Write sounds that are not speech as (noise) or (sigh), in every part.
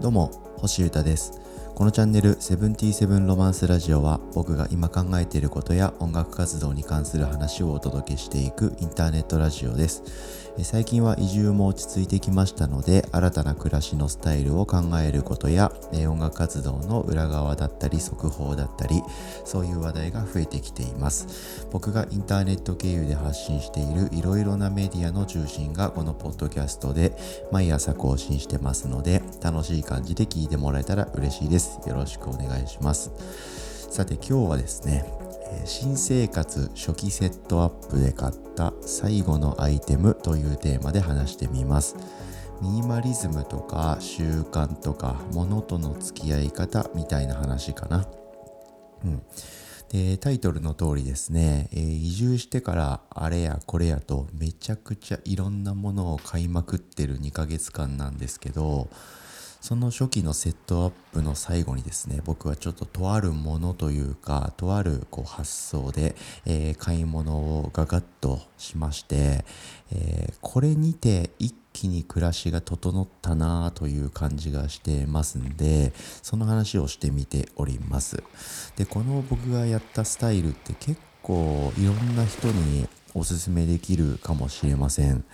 どうも星歌です。このチャンネル「セブンティブンロマンスラジオ」は僕が今考えていることや音楽活動に関する話をお届けしていくインターネットラジオです。最近は移住も落ち着いてきましたので新たな暮らしのスタイルを考えることや音楽活動の裏側だったり速報だったりそういう話題が増えてきています。僕がインターネット経由で発信しているいろいろなメディアの中心がこのポッドキャストで毎朝更新してますので楽しい感じで聞いてもらえたら嬉しいです。よろしくお願いしますさて今日はですね新生活初期セットアップで買った最後のアイテムというテーマで話してみます。ミニマリズムとか習慣とか物との付き合い方みたいな話かな。うん。で、タイトルの通りですね、えー、移住してからあれやこれやとめちゃくちゃいろんなものを買いまくってる2ヶ月間なんですけど、その初期のセットアップの最後にですね僕はちょっととあるものというかとあるこう発想で、えー、買い物をガガッとしまして、えー、これにて一気に暮らしが整ったなという感じがしてますんでその話をしてみております。でこの僕がやったスタイルって結構いろんな人におすすめできるかもしれません。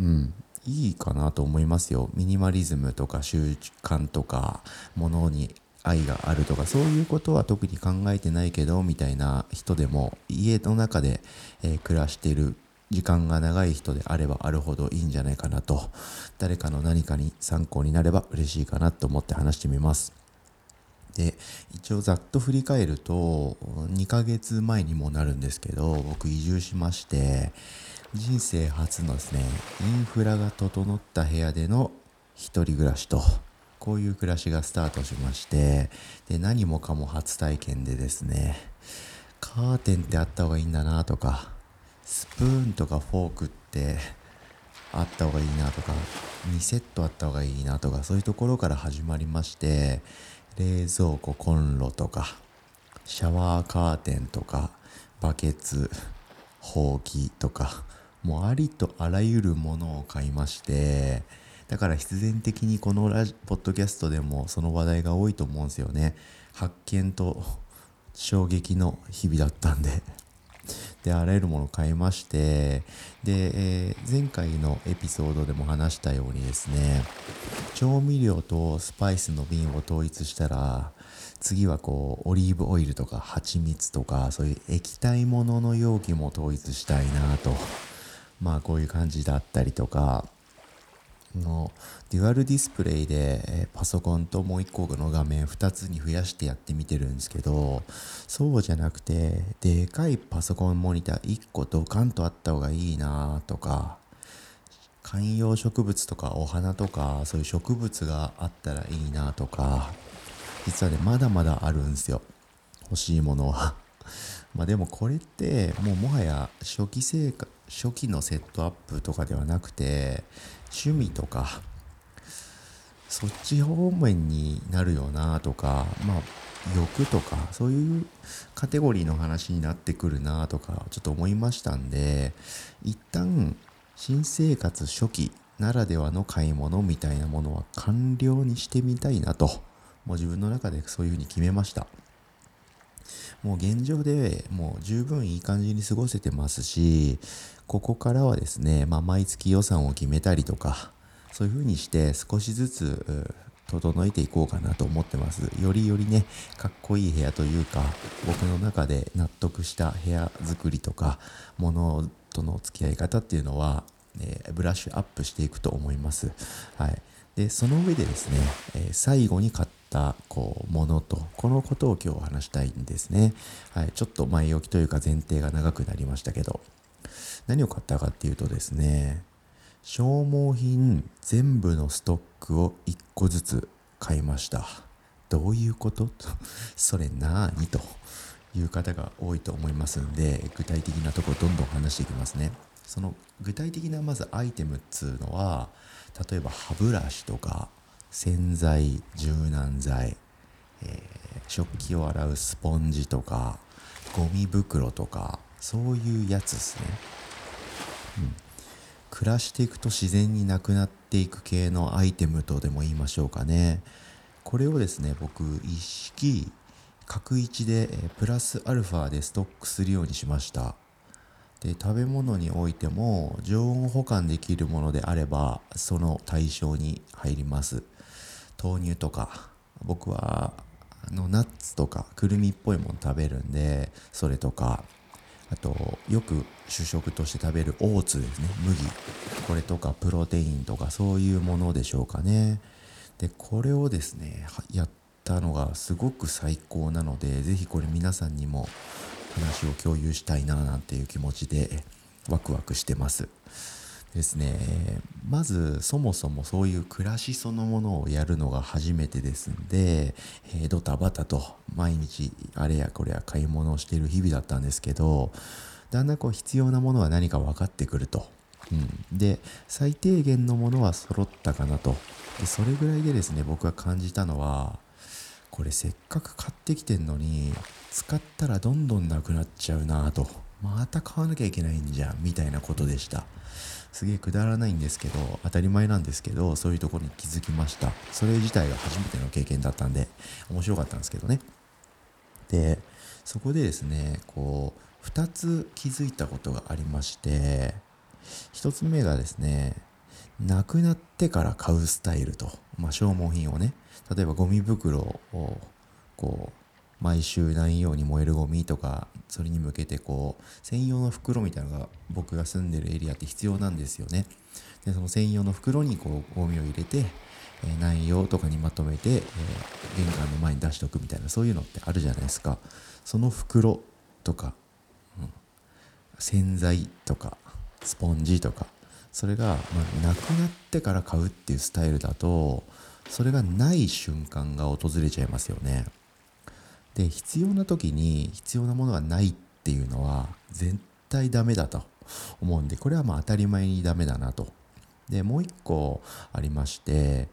うん。いいかなと思いますよ。ミニマリズムとか習慣とか、ものに愛があるとか、そういうことは特に考えてないけど、みたいな人でも、家の中で、えー、暮らしている時間が長い人であればあるほどいいんじゃないかなと、誰かの何かに参考になれば嬉しいかなと思って話してみます。で一応ざっと振り返ると2ヶ月前にもなるんですけど僕移住しまして人生初のですねインフラが整った部屋での一人暮らしとこういう暮らしがスタートしましてで何もかも初体験でですねカーテンってあった方がいいんだなとかスプーンとかフォークってあった方がいいなとか2セットあった方がいいなとかそういうところから始まりまして冷蔵庫コンロとかシャワーカーテンとかバケツほうきとかもうありとあらゆるものを買いましてだから必然的にこのラジポッドキャストでもその話題が多いと思うんですよね。発見と衝撃の日々だったんで。であらゆるものを買いましてで、えー、前回のエピソードでも話したようにですね調味料とスパイスの瓶を統一したら次はこうオリーブオイルとか蜂蜜とかそういう液体物のの容器も統一したいなと。まあこういう感じだったりとか。のデュアルディスプレイでパソコンともう1個の画面2つに増やしてやってみてるんですけどそうじゃなくてでかいパソコンモニター1個ドカンとあった方がいいなとか観葉植物とかお花とかそういう植物があったらいいなとか実はねまだまだあるんですよ。欲しいものは。まあでもこれってもうもはや初期生活初期のセットアップとかではなくて趣味とかそっち方面になるよなとかまあ欲とかそういうカテゴリーの話になってくるなとかちょっと思いましたんで一旦新生活初期ならではの買い物みたいなものは完了にしてみたいなともう自分の中でそういうふうに決めました。もう現状でもう十分いい感じに過ごせてますしここからはですね、まあ、毎月予算を決めたりとか、そういう風にして少しずつ整えていこうかなと思ってます。よりよりね、かっこいい部屋というか、僕の中で納得した部屋作りとか、物との付き合い方っていうのは、えー、ブラッシュアップしていくと思います。はい。で、その上でですね、えー、最後に買ったこうものと、このことを今日話したいんですね。はい。ちょっと前置きというか前提が長くなりましたけど、何を買ったかっていうとですね、消耗品全部のストックを1個ずつ買いました。どういうこと？と (laughs) それなーにという方が多いと思いますんで、具体的なとこどんどん話していきますね。その具体的なまずアイテムっつうのは、例えば歯ブラシとか洗剤、柔軟剤、えー、食器を洗うスポンジとか、ゴミ袋とか、そういうやつですね。うん。暮らしていくと自然になくなっていく系のアイテムとでも言いましょうかね。これをですね僕一式角一でプラスアルファでストックするようにしました。で食べ物においても常温保管できるものであればその対象に入ります。豆乳とか僕はあのナッツとかくるみっぽいもの食べるんでそれとかあとよく主食として食べるオーツですね。麦。これとかプロテインとかそういうものでしょうかね。でこれをですねやったのがすごく最高なので是非これ皆さんにも話を共有したいななんていう気持ちでワクワクしてます。ですね。まずそもそもそういう暮らしそのものをやるのが初めてですんで、えー、ドタバタと毎日あれやこれや買い物をしている日々だったんですけどだんだんこう必要なものは何か分かってくると、うん、で最低限のものは揃ったかなと。でそれぐらいでですね僕が感じたのはこれせっかく買ってきてんのに使ったらどんどんなくなっちゃうなと。また買わなきゃいけないんじゃんみたいなことでした。すげえくだらないんですけど当たり前なんですけどそういうところに気づきました。それ自体が初めての経験だったんで面白かったんですけどね。でそこでですねこう2つ気づいたことがありまして1つ目がですねなくなってから買うスタイルと、まあ、消耗品をね例えばゴミ袋をこう毎週何ように燃えるゴミとかそれに向けてこう専用の袋みたいなのが僕が住んでるエリアって必要なんですよねでその専用の袋にこうゴミを入れて、えー、内容とかにまとめて、えー、玄関の前に出しておくみたいなそういうのってあるじゃないですかその袋とか、うん、洗剤とかスポンジとかそれが、まあ、なくなってから買うっていうスタイルだとそれがない瞬間が訪れちゃいますよね。で必要な時に必要なものがないっていうのは絶対ダメだと思うんでこれはまあ当たり前にダメだなと。でもう一個ありまして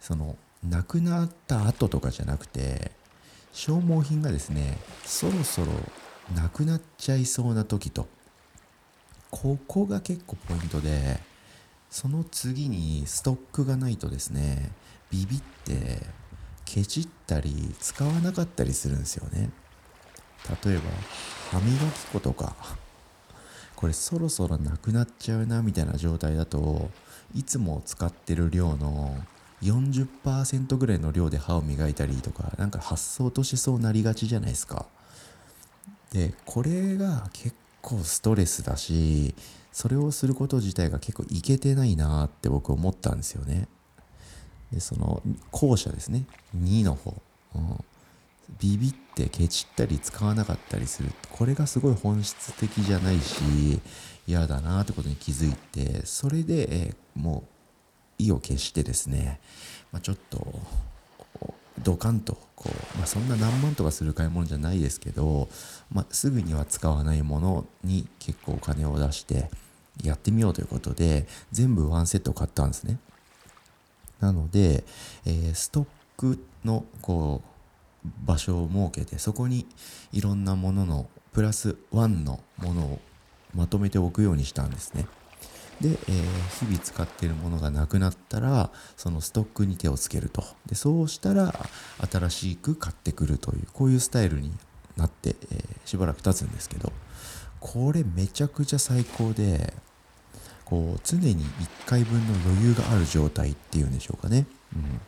その亡くなった後とかじゃなくて消耗品がですねそろそろなくなっちゃいそうな時とここが結構ポイントでその次にストックがないとですねビビってケチったり使わなかったりするんですよね。例えば歯磨き粉とか。これそろそろなくなっちゃうなみたいな状態だといつも使ってる量の40%ぐらいの量で歯を磨いたりとかなんか発想としそうなりがちじゃないですか。でこれが結構ストレスだしそれをすること自体が結構いけてないなって僕思ったんですよね。でその後者ですね。2の方、うん、ビビってケチったり使わなかったりする。これがすごい本質的じゃないし嫌だなってことに気づいてそれで、え、もう意を決してですね、まあ、ちょっとドカンとこう、まあ、そんな何万とかする買い物じゃないですけど、まあ、すぐには使わないものに結構お金を出してやってみようということで全部ワンセット買ったんですね。なので、えー、ストックのこう場所を設けてそこにいろんなもののプラスワンのものをまとめておくようにしたんですね。で、えー、日々使っているものがなくなったらそのストックに手をつけるとでそうしたら新しく買ってくるというこういうスタイルになって、えー、しばらく経つんですけどこれめちゃくちゃ最高でこう常に1回分の余裕がある状態っていうんでしょうかね、うん、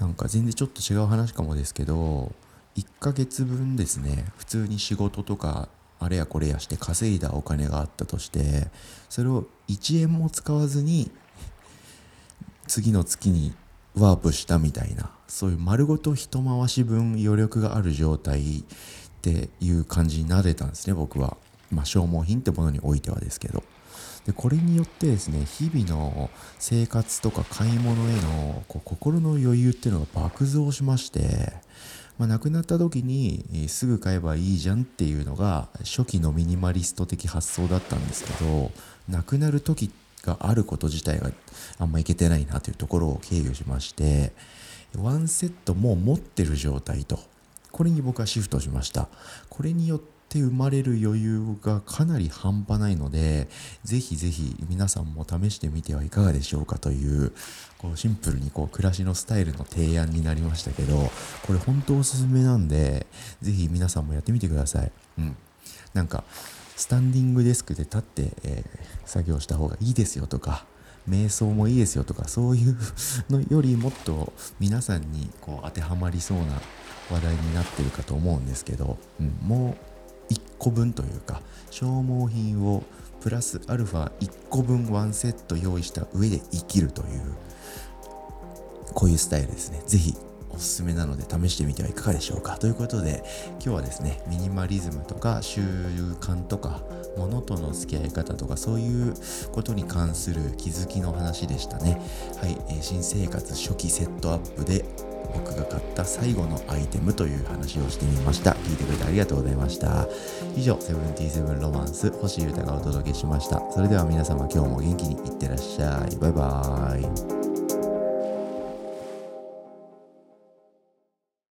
なんか全然ちょっと違う話かもですけど1ヶ月分ですね。普通に仕事とかあれやこれやして稼いだお金があったとしてそれを1円も使わずに次の月にワープしたみたいなそういう丸ごと一回し分余力がある状態っていう感じになれたんですね僕は。まあ消耗品ってものにおいてはですけど。でこれによってですね日々の生活とか買い物へのこう心の余裕っていうのが爆増しましてまあ、亡くなった時に、すぐ買えばいいじゃんっていうのが初期のミニマリスト的発想だったんですけど亡くなる時があること自体があんまいけてないなというところを経由しましてワンセットも持ってる状態とこれに僕はシフトしました。これによってって生まれる余裕がかなり半端ないので、ぜひぜひ皆さんも試してみてはいかがでしょうかという、こうシンプルにこう暮らしのスタイルの提案になりましたけど、これ本当おすすめなんで、ぜひ皆さんもやってみてください。うん。なんか、スタンディングデスクで立って、えー、作業した方がいいですよとか、瞑想もいいですよとか、そういうのよりもっと皆さんにこう当てはまりそうな話題になってるかと思うんですけど、うん、もう個分というか消耗品をプラスアルファ1個分ワンセット用意した上で生きるというこういうスタイルですね。ぜひおすすめなので試してみてはいかがでしょうかということで今日はですねミニマリズムとか習慣とか物との付き合い方とかそういうことに関する気づきの話でしたねはい、えー、新生活初期セットアップで僕が買った最後のアイテムという話をしてみました。聞いてくれてありがとうございました。以上セブンティーセブンロマンス星優太がお届けしました。それでは皆様今日も元気にいってらっしゃい。バイバーイ。